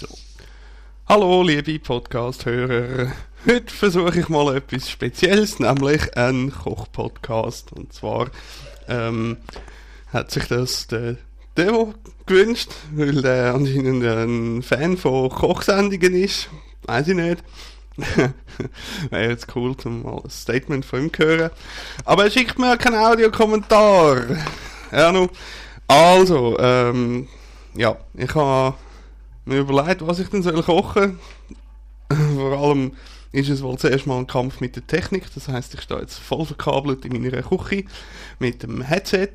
So. Hallo, liebe Podcast-Hörer. Heute versuche ich mal etwas Spezielles, nämlich einen Koch-Podcast. Und zwar ähm, hat sich das der Devo gewünscht, weil er anscheinend ein Fan von Kochsendungen ist. Weiß ich nicht. Wäre jetzt cool, zum mal ein Statement von ihm zu hören. Aber er schickt mir keinen Audiokommentar. Ja, nu. Also, ähm, ja, ich habe mir überlegt, was ich denn soll kochen. Vor allem ist es wohl zuerst mal ein Kampf mit der Technik. Das heißt, ich stehe jetzt voll verkabelt in meiner Küche mit dem Headset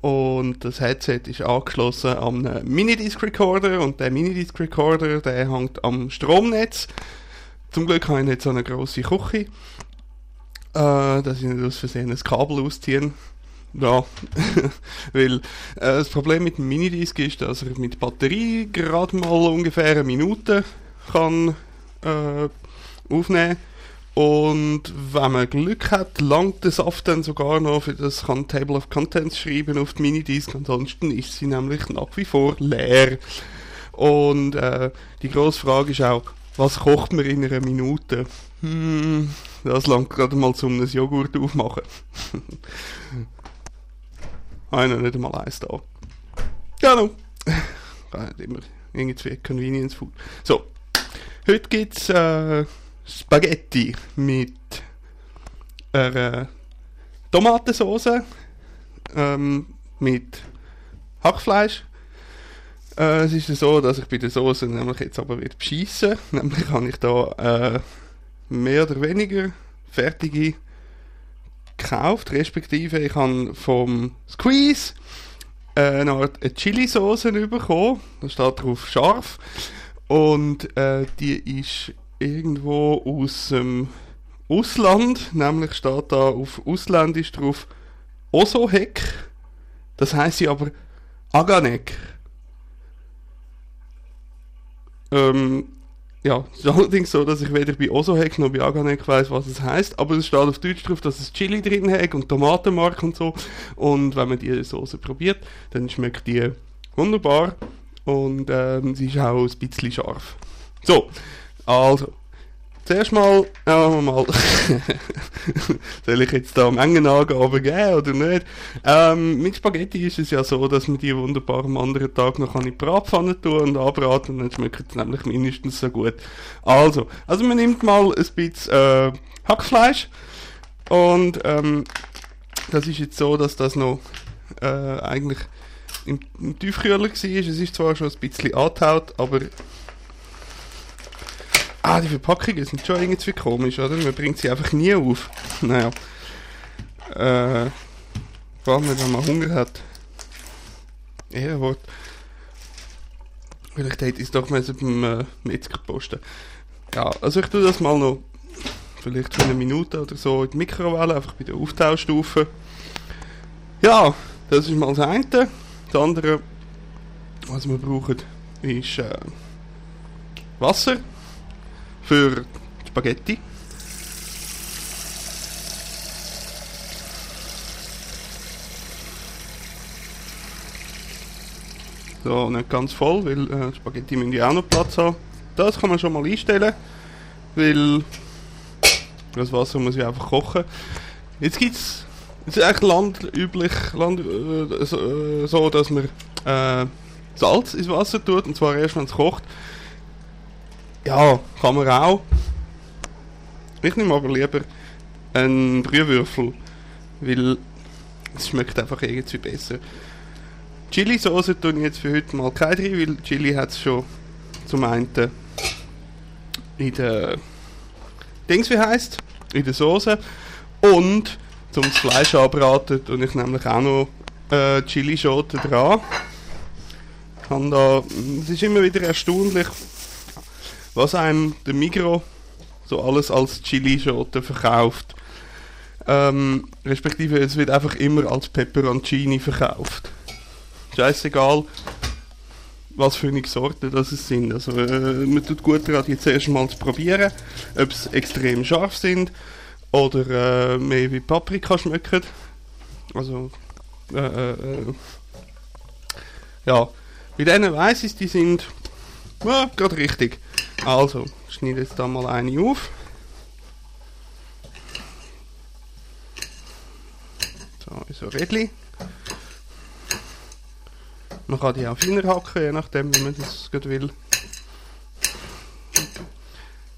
und das Headset ist angeschlossen an einen Minidisc Recorder und der Minidisc Recorder, der hängt am Stromnetz. Zum Glück habe ich nicht so eine grosse Küche, äh, dass ich nicht aus Versehen ein Kabel ausziehe. Ja, weil äh, das Problem mit dem Minidisc ist, dass er mit Batterie gerade mal ungefähr eine Minute kann äh, aufnehmen und wenn man Glück hat, langt der Saft dann sogar noch für das kann Table of Contents schreiben auf die Minidisc, ansonsten ist sie nämlich nach wie vor leer. Und äh, die grosse Frage ist auch, was kocht man in einer Minute? Hm, das langt gerade mal zum Joghurt aufmachen. Noch nicht einmal eins da. Genau. immer irgendwie Convenience Food. So. Heute gibt es äh, Spaghetti mit einer Tomatensauce, ähm, mit Hackfleisch. Äh, es ist so, dass ich bei der Soße nämlich jetzt aber wieder beschissen. Nämlich habe ich da äh, mehr oder weniger fertige gekauft, respektive ich habe vom Squeeze äh, eine Art Chili-Sauce bekommen. Da steht drauf scharf. Und äh, die ist irgendwo aus dem Ausland, nämlich steht da auf Ausländisch drauf Osohek. Das heißt sie aber Aganek. Ähm, ja, es ist allerdings so, dass ich weder bei Osohek noch bei Aganek weiß, was es heißt, aber es steht auf Deutsch drauf, dass es Chili drin hat und Tomatenmark und so. Und wenn man die Soße probiert, dann schmeckt die wunderbar und ähm, sie ist auch ein bisschen scharf. So, also, zuerst mal, äh, mal soll ich jetzt da Mengenangaben geben oder nicht? Ähm, mit Spaghetti ist es ja so, dass man die wunderbar am anderen Tag noch in die Bratpfanne tun und anbraten, dann schmeckt es nämlich mindestens so gut. Also, also man nimmt mal ein bisschen äh, Hackfleisch und ähm, das ist jetzt so, dass das noch äh, eigentlich im, im Tiefkühler war. Es ist zwar schon ein bisschen angetaut, aber Ah, die Verpackungen sind schon irgendwie komisch, oder? Man bringt sie einfach nie auf. Naja. Äh. Vor allem, wenn man Hunger hat. Ehrenwort. Vielleicht hätte ich es doch mal beim äh, Metzger posten. Ja, also ich tue das mal noch vielleicht für eine Minute oder so in die Mikrowelle, einfach bei der Auftauschstufe. Ja, das ist mal das eine. Das andere, was wir brauchen, ist äh, Wasser für Spaghetti. So, nicht ganz voll, weil äh, Spaghetti müssen ja auch noch Platz haben. Das kann man schon mal einstellen, weil das Wasser muss ja einfach kochen. Jetzt gibt es, es ist echt landüblich, land, äh, so, äh, so, dass man äh, Salz ins Wasser tut, und zwar erst, wenn es kocht. Ja, kann man auch. Ich nehme aber lieber einen Brühwürfel, weil es schmeckt einfach irgendwie besser. Chili-Sauce tue ich jetzt für heute mal keine drin, weil Chili hat es schon zum einen in der Dings wie heißt in der Soße und zum Fleisch anbraten tue ich nämlich auch noch äh, Chili-Schote dran. es ist immer wieder erstaunlich, was einem der Migro so alles als Chili-Schote verkauft. Ähm, respektive es wird einfach immer als Peperoncini verkauft. Scheißegal, was für eine Sorte das sind. Also äh, man tut gut daran, jetzt erst mal zu probieren, ob sie extrem scharf sind oder äh, mehr wie Paprika schmecken. Also äh, äh, äh ja, bei denen weiss ich, die sind Ja, gerade richtig. Also, ich schneide jetzt da mal eine auf. So, so Rädchen. Man kann die auch feiner hacken, je nachdem, wie man das gerade will.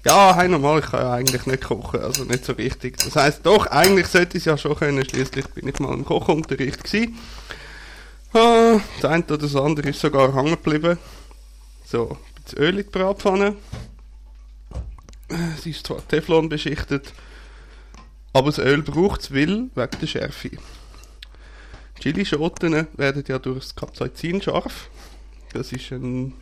Ja, hey, normal, ich kann ja eigentlich nicht kochen, also nicht so richtig. Das heisst, doch, eigentlich sollte ich es ja schon können, schließlich bin ich mal im Kochunterricht gewesen. Ah, das eine oder das andere ist sogar hängen geblieben. So, bisschen Öl in die Bratpfanne. Sie ist zwar Teflon beschichtet, aber das Öl braucht es, weil, wegen der Schärfe. Chilischoten werden ja durch das Capsaicin scharf. Das ist ein,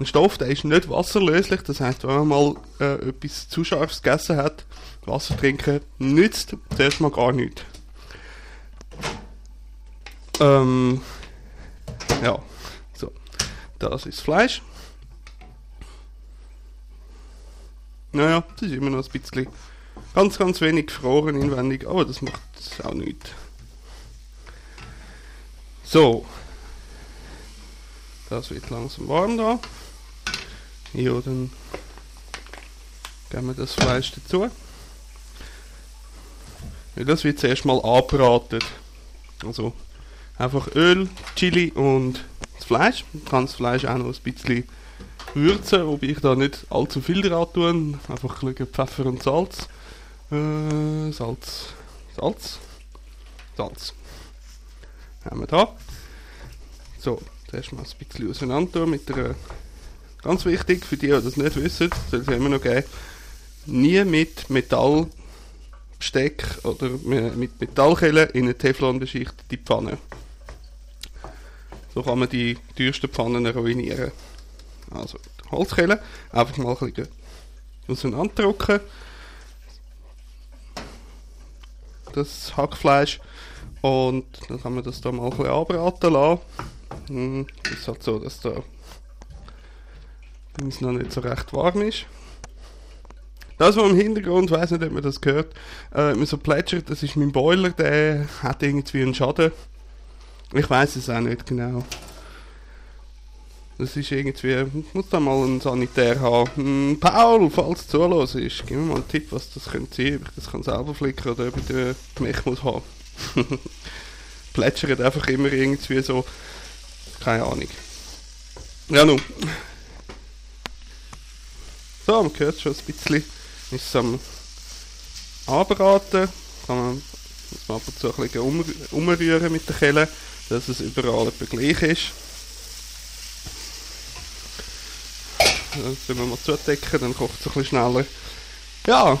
ein Stoff, der ist nicht wasserlöslich. Das heißt, wenn man mal äh, etwas zu scharfes gegessen hat, Wasser trinken nützt zuerst mal gar nichts. Ähm, ja. Das ist Fleisch. Naja, das ist immer noch ein bisschen ganz, ganz wenig gefroren inwendig, aber das macht auch nichts. So. Das wird langsam warm da. Ja, dann geben wir das Fleisch dazu. Ja, das wird zuerst mal anbraten. Also einfach Öl, Chili und das Fleisch. Man kann das Fleisch auch noch ein bisschen würzen, wobei ich da nicht allzu viel dran tue. Einfach ein bisschen Pfeffer und Salz. Äh, Salz. Salz. Salz. Haben wir da. So, zuerst mal ein bisschen auseinander mit der. Ganz wichtig für die, die das nicht wissen, soll es immer noch geben. Nie mit Metallbesteck oder mit Metallkellen in eine Teflon beschichtete Pfanne. So kann man die teuersten Pfannen ruinieren. Also, Holzkelle, einfach mal ein bisschen auseinanderdrücken. Das Hackfleisch. Und dann kann man das da mal ein bisschen anbraten lassen. Hm, es ist halt so, dass da es noch nicht so recht warm ist. Das, was im Hintergrund, ich weiß nicht, ob man das gehört, äh, so plätschert, das ist mein Boiler, der hat irgendwie einen Schaden. Ich weiß es auch nicht genau. Das ist irgendwie, muss da mal einen Sanitär haben. Hm, Paul, falls du zuhörst, gib mir mal einen Tipp, was das könnte sein, ob ich das kann selber flicken oder ob ich den Mech muss haben. Plätschert einfach immer irgendwie so, keine Ahnung. Ja, nun. So, man hört schon ein bisschen, ist es am Anbraten, kann man, man ab und zu ein bisschen um, umrühren mit der Kelle, dass es überall etwa gleich ist. Dann können wir mal zudecken, dann kocht es ein bisschen schneller. Ja,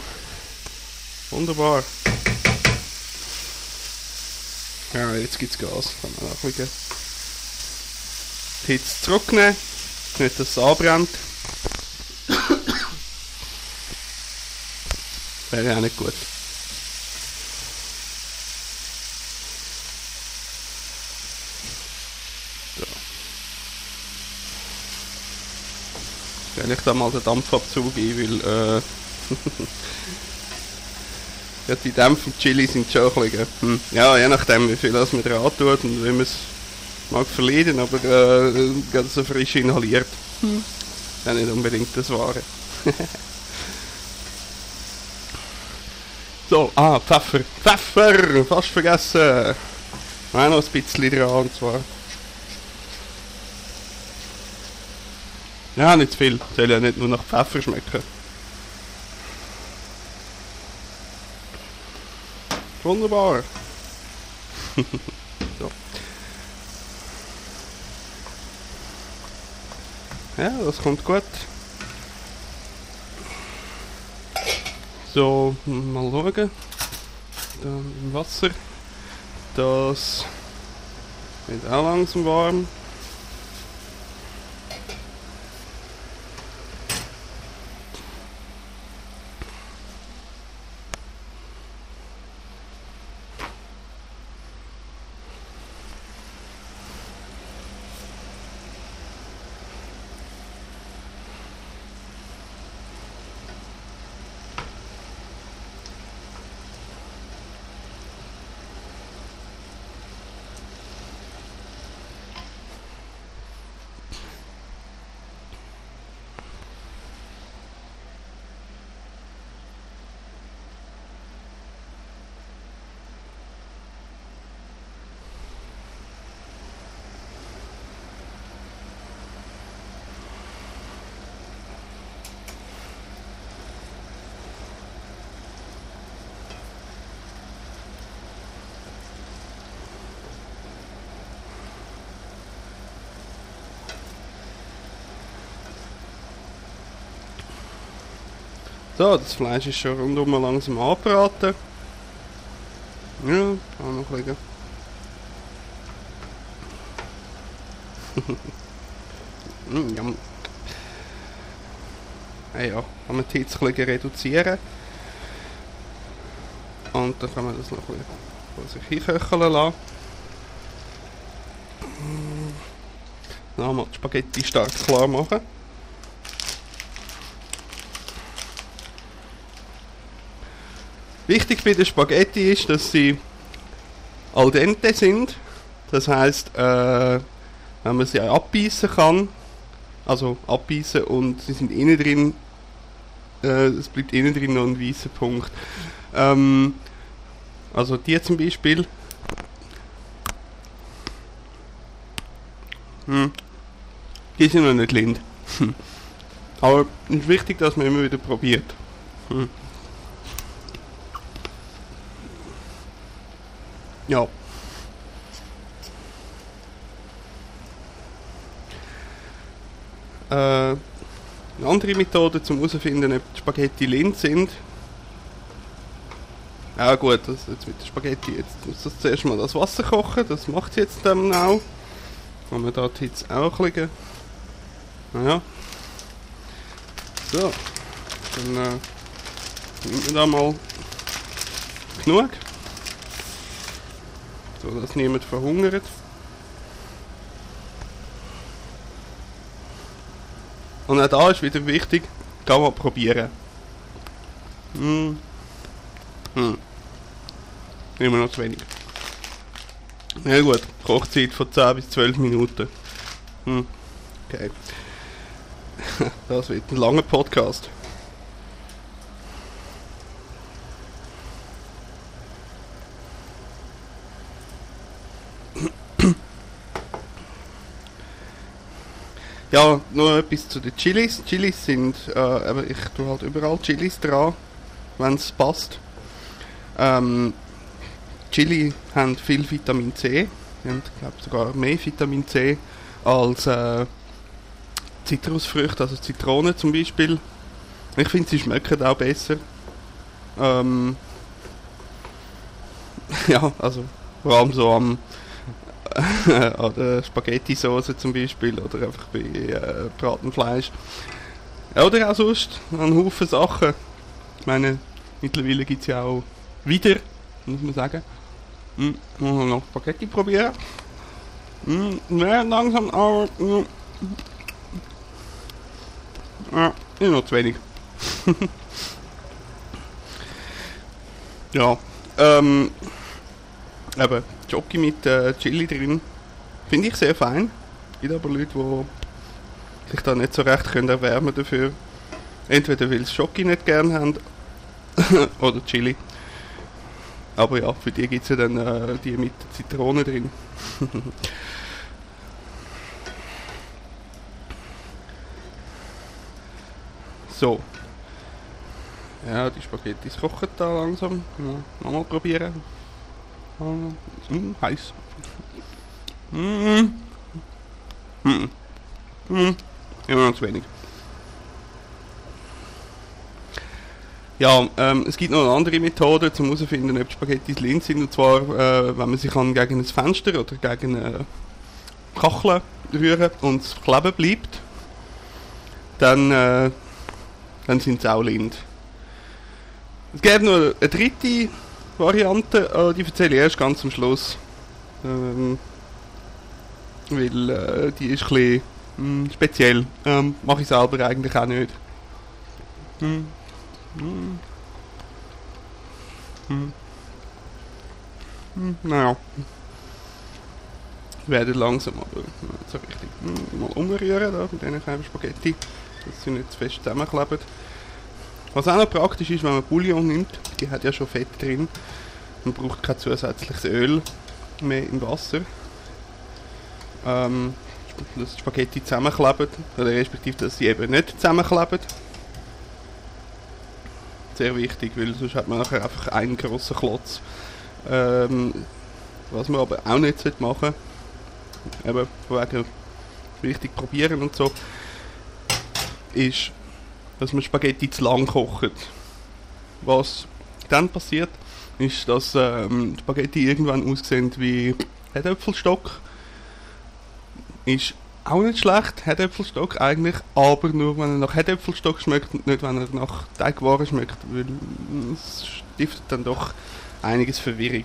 wunderbar. Ja, jetzt gibt es Gas. Kann man auch die Hitze zurücknehmen, nicht dass es anbrennt. Wäre auch nicht gut. Wenn ich da mal den Dampfabzug ein, weil äh, ja, die Dämpfe Chili sind schon ein bisschen, hm, ja, je nachdem wie viel das dran tut und wie man es mag verlieren, aber äh, ganz so frisch inhaliert. Hm. Ja, nicht unbedingt das Wahre. so, ah, Pfeffer. Pfeffer! Fast vergessen. Auch noch ein bisschen dran, und zwar. Ja, nicht zu viel. Soll ja nicht nur nach Pfeffer schmecken. Wunderbar. so. Ja, das kommt gut. So, mal schauen. Da im Wasser. Das wird auch langsam warm. So, das Fleisch ist schon rundum langsam angebraten. Ja, auch noch liegen. mm, ja. Ah ja, kann man die Hitze ein reduzieren. Und dann kann man das noch ein bisschen sich hinköcheln lassen. Dann mal die Spaghetti stark klar machen. Wichtig bei den Spaghetti ist, dass sie al dente sind. Das heißt, äh, wenn man sie abbeißen kann, also abbeißen und sie sind innen drin, äh, es bleibt innen drin noch ein weißer Punkt. Ähm, also die zum Beispiel. Hm. Die sind noch nicht lind. Aber es ist wichtig, dass man immer wieder probiert. Hm. Ja. Äh, eine andere Methode zum herausfinden, ob die Spaghetti lind sind. Ja gut, das jetzt mit der Spaghetti, jetzt muss das zuerst mal das Wasser kochen, das macht jetzt dann auch. Kann man da die Hitze auch legen. Naja. So. Dann äh, nimmt man da mal genug. So dass niemand verhungert. Und auch da ist wieder wichtig, kann man probieren. Hm. Hm. Immer noch zu wenig. Ja gut, Kochzeit von 10 bis 12 Minuten. Hm. Okay. Das wird ein langer Podcast. Nur etwas zu den Chilis. Chilis sind, äh, aber ich tue halt überall Chilis dran, wenn es passt. Ähm, Chili haben viel Vitamin C. Die haben, glaube sogar mehr Vitamin C als äh, Zitrusfrüchte, also Zitronen zum Beispiel. Ich finde, sie schmecken auch besser. Ähm, ja, also vor allem so am an der Spaghetti-Sauce zum Beispiel oder einfach bei äh, Bratenfleisch. Ja, oder auch sonst an Haufen Sachen. Ich meine, mittlerweile gibt es ja auch wieder, muss man sagen. Hm, muss man noch Spaghetti probieren. Hm, sehr langsam, aber... Hm, ja, ist noch zu wenig. ja, ähm... Eben, Jockey mit äh, Chili drin. Finde ich sehr fein. Es gibt aber Leute, die sich da nicht so recht können erwärmen dafür. Entweder weil sie Schoki nicht gern haben oder Chili. Aber ja, für die gibt es ja dann äh, die mit Zitrone drin. so. Ja, die Spaghetti kochen da langsam. Ja, nochmal probieren. Mm, heiß. Mm. Mm. Mm. Immer noch zu wenig. Ja, ähm, es gibt noch eine andere Methode, um herauszufinden, ob Spaghetti Linz sind. Und zwar, äh, wenn man sich an gegen ein Fenster oder gegen eine Kachel rühren und es kleben bleibt, dann, äh, dann sind sie auch lind. Es gibt noch eine dritte Variante, äh, die erzähle ich erst ganz am Schluss. Ähm, weil äh, die ist ein bisschen mh, hm, speziell. Ähm, Mache ich selber eigentlich auch nicht. Hm. Hm. Hm. Hm. Naja. Werden langsam, aber nicht so richtig. Hm. Mal umrühren da, mit diesen kleinen Spaghetti, dass sie nicht zu fest zusammenkleben. Was auch noch praktisch ist, wenn man Bouillon nimmt, die hat ja schon Fett drin. Man braucht kein zusätzliches Öl mehr im Wasser. Ähm, dass die Spaghetti zusammenkleben, oder respektive, dass sie eben nicht zusammenkleben. Sehr wichtig, weil sonst hat man nachher einfach einen grossen Klotz. Ähm, was man aber auch nicht machen sollte, eben von wegen richtig probieren und so, ist dass man Spaghetti zu lang kocht. Was dann passiert, ist, dass ähm, Spaghetti irgendwann aussehen wie Herdöpfelstock. Ist auch nicht schlecht, Herdöpfelstock eigentlich, aber nur wenn er nach Herdöpfelstock schmeckt und nicht wenn er nach Teigwaren schmeckt, weil es stiftet dann doch einiges Verwirrung.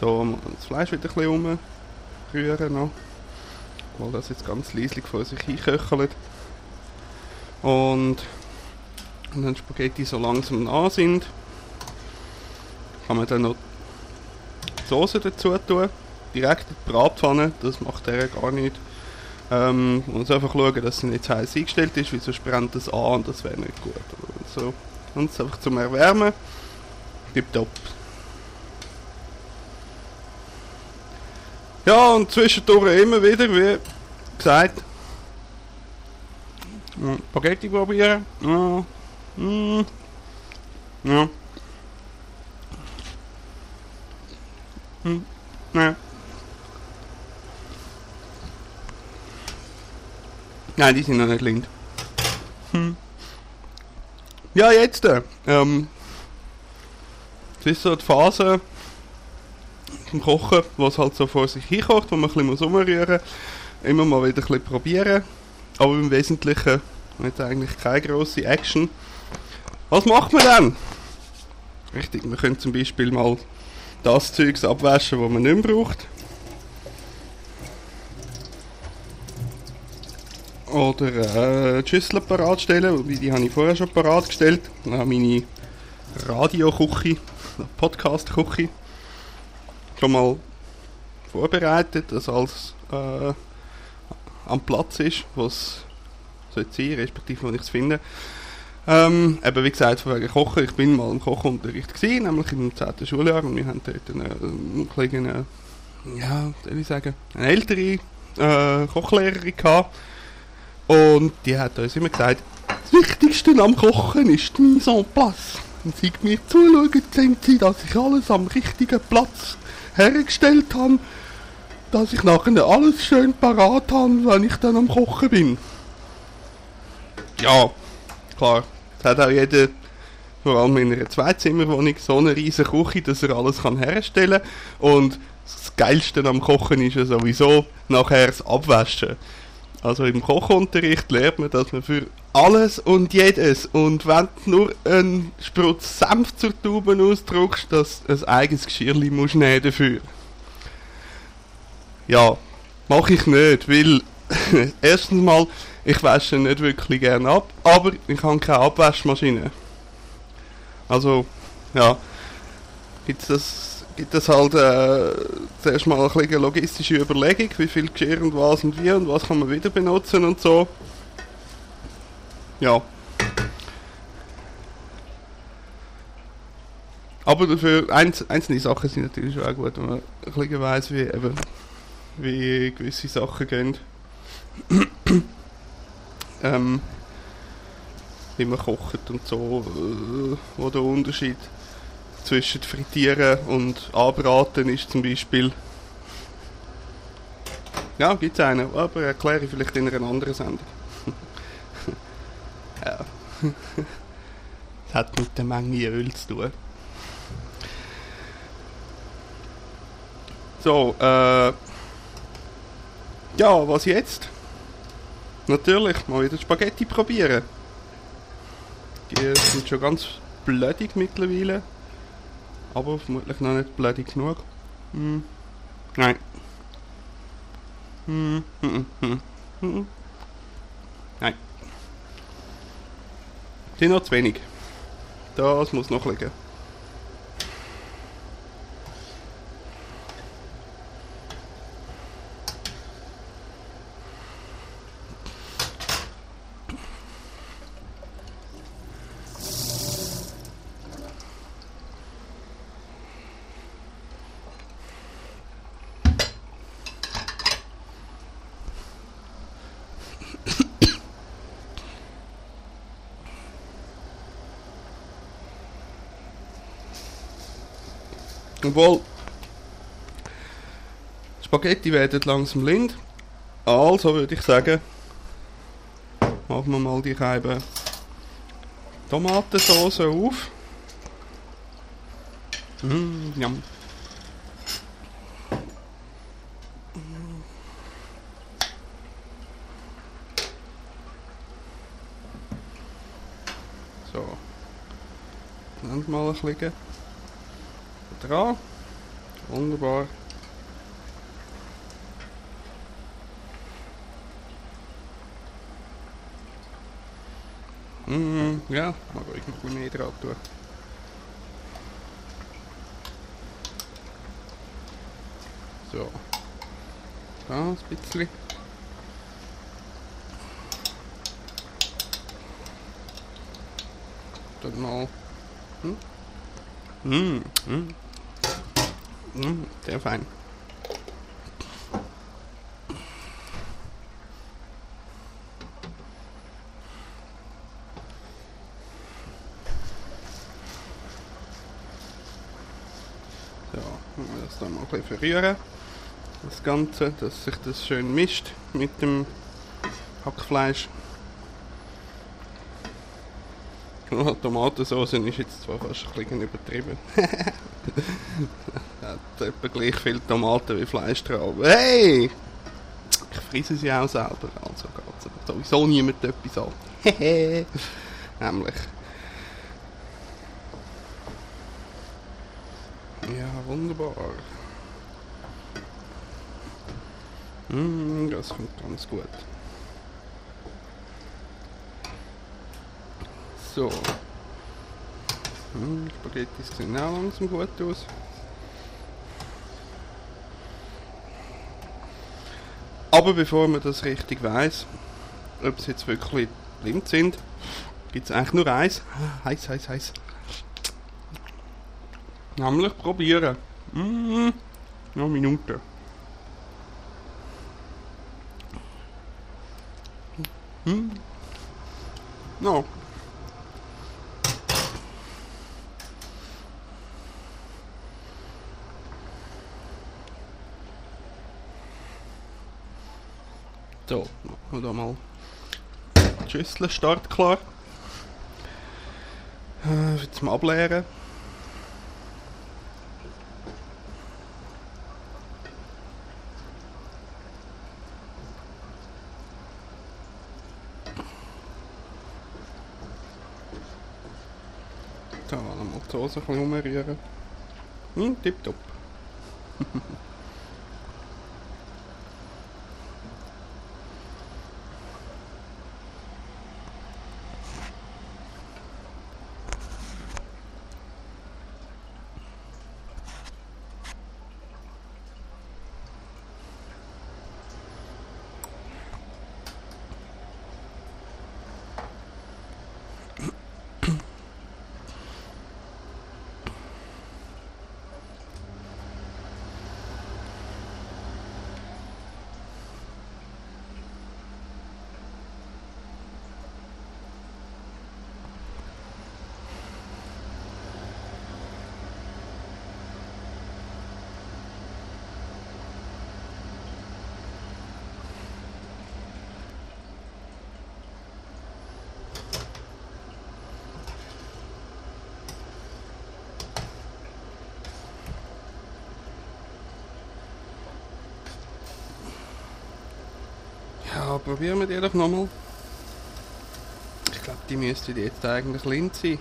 So, das Fleisch wieder ein bisschen umrühren noch, weil das jetzt ganz leislich vor sich hinköchelt. Und wenn dann Spaghetti so langsam nah sind, kann man dann noch die Soße dazu tun. Direkt in die Bratpfanne, das macht er gar nicht. Ähm, man muss einfach schauen, dass sie nicht zu heiß eingestellt ist, weil sonst brennt das an und das wäre nicht gut. So. Und es einfach zum Erwärmen. Tipptopp. Ja, und zwischendurch immer wieder, wie gesagt, Spaghetti probieren. Ja. Mm. Ja. Hm. Ja. Nein, die sind noch nicht lind. Hm. Ja, jetzt. Äh, ähm, es ist so die Phase vom Kochen, wo es halt so vor sich hinkocht, wo man ein bisschen umrühren muss. Immer mal wieder ein bisschen probieren. Aber im Wesentlichen hat eigentlich keine grosse Action. Was macht man dann? Richtig, man könnte zum Beispiel mal das Zeugs abwaschen, das man nicht mehr braucht. Oder äh, die Schüssel parat stellen, wobei die habe ich vorher schon parat gestellt. Dann habe meine Radioküche, Podcast-Küche schon mal vorbereitet, dass alles äh, am Platz ist, was sollte sein, respektive wo ich es finde. Ähm, eben wie gesagt, von wegen Kochen, ich bin mal im Kochunterricht gewesen, nämlich im 10. Schuljahr und wir haben dort eine, eine kleine, ja, soll ich sagen, eine ältere äh, Kochlehrerin gehabt und die hat uns immer gesagt, das Wichtigste am Kochen ist die Mise en place. Und sie mir zuschauen, sehen sie, dass ich alles am richtigen Platz hergestellt habe, dass ich nachher alles schön parat habe, wenn ich dann am Kochen bin. Ja, klar. Es hat auch jeder, vor allem in einer Zweizimmerwohnung, so eine riesige Küche, dass er alles kann herstellen kann. Und das Geilste am Kochen ist ja sowieso nachher das Abwaschen. Also im Kochunterricht lernt man, dass man für alles und jedes und wenn du nur einen Sprutz Senf zur Tube ausdruckst, dass ein eigenes Geschirrli musst nehmen dafür. Ja, mache ich nicht, weil erstens mal ich wasche nicht wirklich gerne ab, aber ich habe keine Abwaschmaschine. Also, ja, gibt das, gibt das halt äh, zuerst mal ein bisschen logistische Überlegung, wie viel Geschirr und was und wie und was kann man wieder benutzen und so. Ja. Aber dafür, einz, einzelne Sachen sind natürlich auch gut, wenn man ein bisschen weiss, wie, eben, wie gewisse Sachen gehen ähm, wie man kocht und so, äh, wo der Unterschied zwischen Frittieren und Anbraten ist zum Beispiel. Ja, gibt es einen, aber erkläre ich vielleicht in einer anderen Sendung. ja. das hat mit der Menge Öl zu tun. So, äh, ja, was jetzt? Natürlich, mal wieder Spaghetti probieren. Die sind schon ganz blödig mittlerweile. Aber vermutlich noch nicht blödig genug. Hm. Nein. Hm. Hm, hm, hm. Nein. Die sind noch zu wenig. Das muss noch liegen. Obwohl, Spaghetti werden langsam lind. Also würde ich sagen, machen wir mal die Scheibe Tomatensauce auf. Mm, yum. So. Dann mal ein bisschen dran. Wunderbar. Mm, ja, maar ik nog een meter op door. Zo. Ein bisschen. Dann mal. Hm? Mm, mm. Mm, sehr fein. So, machen wir das dann mal ein bisschen verrühren. Das Ganze, dass sich das schön mischt mit dem Hackfleisch. Tomatensauce ist jetzt zwar fast ein bisschen übertrieben. Hat etwa gleich viel Tomaten wie Fleisch drauf. Hey! Ich friese sie auch selber, also geht es sowieso niemand etwas an. Nämlich. Ja, wunderbar. Mm, das kommt ganz gut. So. Hm, Spaghetti sehen auch langsam gut aus. Aber bevor man das richtig weiß, ob sie jetzt wirklich blind sind, gibt es eigentlich nur eins. Heiß, heiß, heiß. Nämlich probieren. Mm, noch eine Minute. Mm. No. So, machen wir da mal die Schüssel startklar. Äh, zum Ableeren. Da nochmal die Soße ein bisschen umrühren. Hm, tipptopp. Ja, probieren wir die doch nochmal. Ich glaube, die müsste jetzt eigentlich blind sein.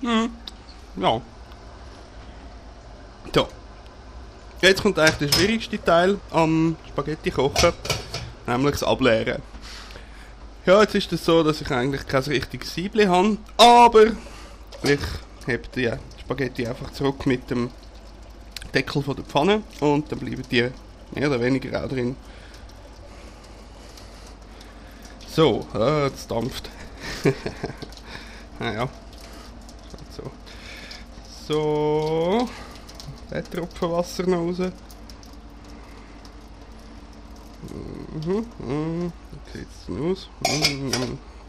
Hm. Ja. So. Jetzt kommt eigentlich der schwierigste Teil am Spaghetti kochen, nämlich das Ableeren. Ja, jetzt ist es so, dass ich eigentlich kein richtiges Siebli habe, aber ich heb die Spaghetti einfach zurück mit dem Deckel von der Pfanne und dann bleiben die mehr oder weniger auch drin. So, äh, jetzt dampft. naja, so. So, der Tropfen Wasser noch raus. Mhm. Mhm. Okay,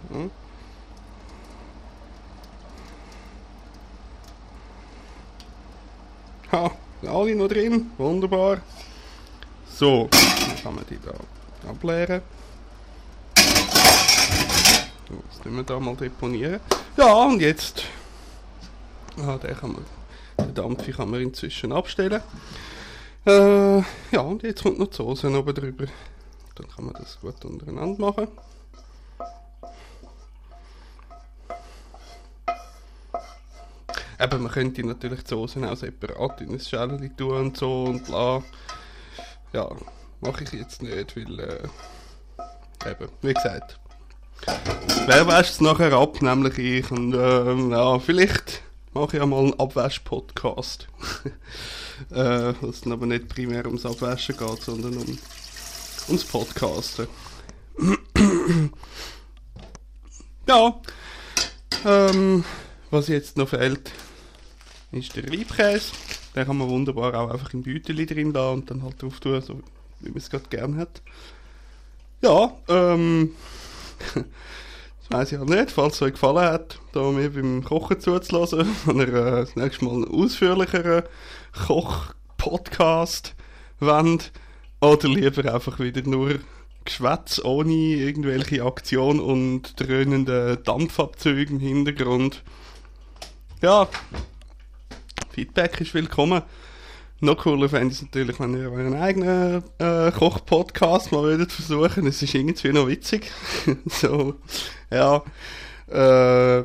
mhm. Ha, alle noch drin. Wunderbar. So, dann kann man die da ableeren. So, das tun wir da mal deponieren. Ja, und jetzt... Ah, den kann man... Den Dampf kann man inzwischen abstellen. Äh, ja, und jetzt kommt noch die Soße oben drüber. Dann kann man das gut untereinander machen. Eben, man könnte natürlich die Soßen auch separat in ein Schälchen tun und so und bla. Ja, mache ich jetzt nicht, weil, äh, eben, wie gesagt, wer wäscht es nachher ab, nämlich ich. Und ähm, ja, vielleicht mache ich mal einen Abwasch-Podcast. äh, was dann aber nicht primär ums Abwaschen geht, sondern um, ums Podcasten. ja, ähm, was jetzt noch fehlt, ist der Reibkäse. Den kann man wunderbar auch einfach im Beutel drin da und dann halt drauf tun, so wie man es gerade gern hat. Ja, ähm, das weiß ich auch nicht, falls es euch gefallen hat, da mir beim Kochen zuzulassen, wenn ihr äh, das nächste Mal einen ausführlicheren Koch-Podcast wollt, oder lieber einfach wieder nur Geschwätz ohne irgendwelche Aktion und dröhnenden Dampfabzüge im Hintergrund. Ja, Feedback ist willkommen. Noch cooler fände ich es natürlich, wenn ihr euren eigenen äh, Koch-Podcast mal würdet versuchen. Es ist irgendwie noch witzig. so, ja. Äh,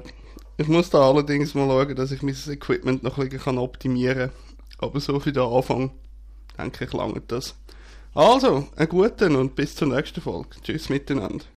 ich muss da allerdings mal schauen, dass ich mein Equipment noch ein bisschen optimieren kann. Aber so für den Anfang, denke ich, langt das. Also, einen guten und bis zur nächsten Folge. Tschüss miteinander.